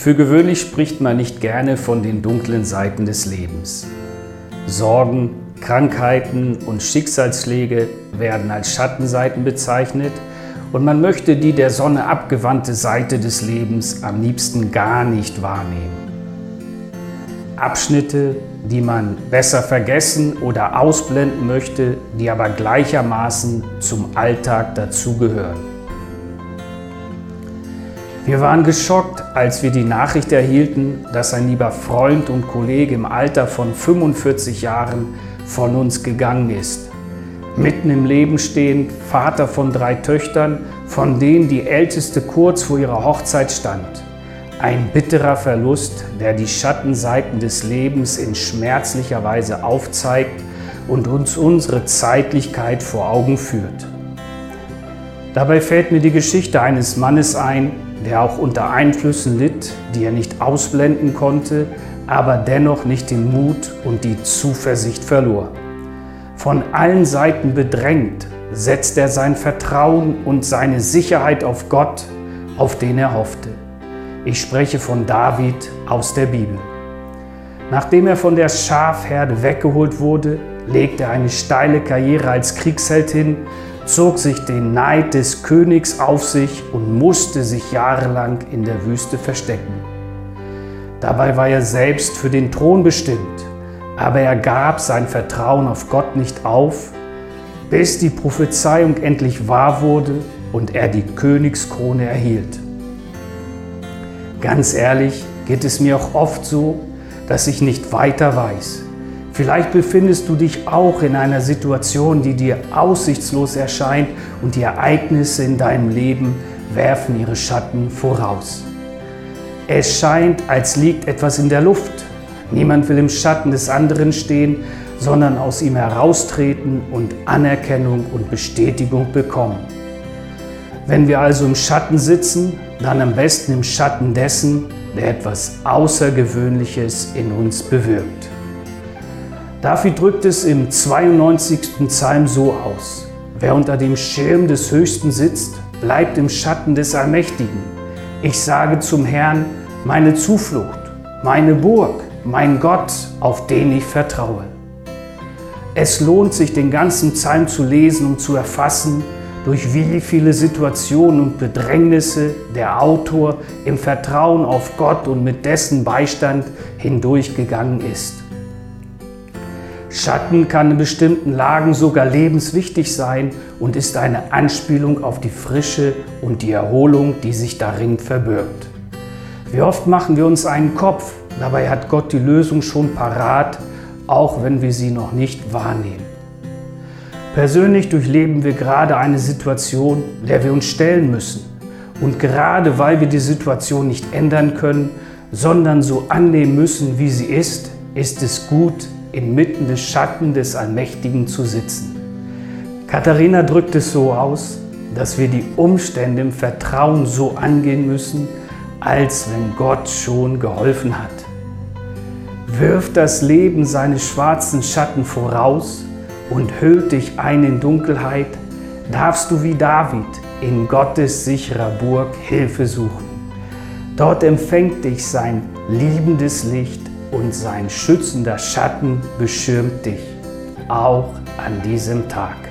Für gewöhnlich spricht man nicht gerne von den dunklen Seiten des Lebens. Sorgen, Krankheiten und Schicksalsschläge werden als Schattenseiten bezeichnet und man möchte die der Sonne abgewandte Seite des Lebens am liebsten gar nicht wahrnehmen. Abschnitte, die man besser vergessen oder ausblenden möchte, die aber gleichermaßen zum Alltag dazugehören. Wir waren geschockt, als wir die Nachricht erhielten, dass ein lieber Freund und Kollege im Alter von 45 Jahren von uns gegangen ist. Mitten im Leben stehend, Vater von drei Töchtern, von denen die älteste kurz vor ihrer Hochzeit stand. Ein bitterer Verlust, der die Schattenseiten des Lebens in schmerzlicher Weise aufzeigt und uns unsere Zeitlichkeit vor Augen führt. Dabei fällt mir die Geschichte eines Mannes ein, der auch unter Einflüssen litt, die er nicht ausblenden konnte, aber dennoch nicht den Mut und die Zuversicht verlor. Von allen Seiten bedrängt, setzt er sein Vertrauen und seine Sicherheit auf Gott, auf den er hoffte. Ich spreche von David aus der Bibel. Nachdem er von der Schafherde weggeholt wurde, legte er eine steile Karriere als Kriegsheld hin zog sich den Neid des Königs auf sich und musste sich jahrelang in der Wüste verstecken. Dabei war er selbst für den Thron bestimmt, aber er gab sein Vertrauen auf Gott nicht auf, bis die Prophezeiung endlich wahr wurde und er die Königskrone erhielt. Ganz ehrlich geht es mir auch oft so, dass ich nicht weiter weiß. Vielleicht befindest du dich auch in einer Situation, die dir aussichtslos erscheint und die Ereignisse in deinem Leben werfen ihre Schatten voraus. Es scheint, als liegt etwas in der Luft. Niemand will im Schatten des anderen stehen, sondern aus ihm heraustreten und Anerkennung und Bestätigung bekommen. Wenn wir also im Schatten sitzen, dann am besten im Schatten dessen, der etwas Außergewöhnliches in uns bewirkt. David drückt es im 92. Psalm so aus. Wer unter dem Schirm des Höchsten sitzt, bleibt im Schatten des Allmächtigen. Ich sage zum Herrn, meine Zuflucht, meine Burg, mein Gott, auf den ich vertraue. Es lohnt sich, den ganzen Psalm zu lesen und zu erfassen, durch wie viele Situationen und Bedrängnisse der Autor im Vertrauen auf Gott und mit dessen Beistand hindurchgegangen ist. Schatten kann in bestimmten Lagen sogar lebenswichtig sein und ist eine Anspielung auf die Frische und die Erholung, die sich darin verbirgt. Wie oft machen wir uns einen Kopf, dabei hat Gott die Lösung schon parat, auch wenn wir sie noch nicht wahrnehmen. Persönlich durchleben wir gerade eine Situation, der wir uns stellen müssen. Und gerade weil wir die Situation nicht ändern können, sondern so annehmen müssen, wie sie ist, ist es gut, inmitten des Schatten des Allmächtigen zu sitzen. Katharina drückt es so aus, dass wir die Umstände im Vertrauen so angehen müssen, als wenn Gott schon geholfen hat. Wirft das Leben seine schwarzen Schatten voraus und hüllt dich ein in Dunkelheit, darfst du wie David in Gottes sicherer Burg Hilfe suchen. Dort empfängt dich sein liebendes Licht und sein schützender Schatten beschirmt dich, auch an diesem Tag.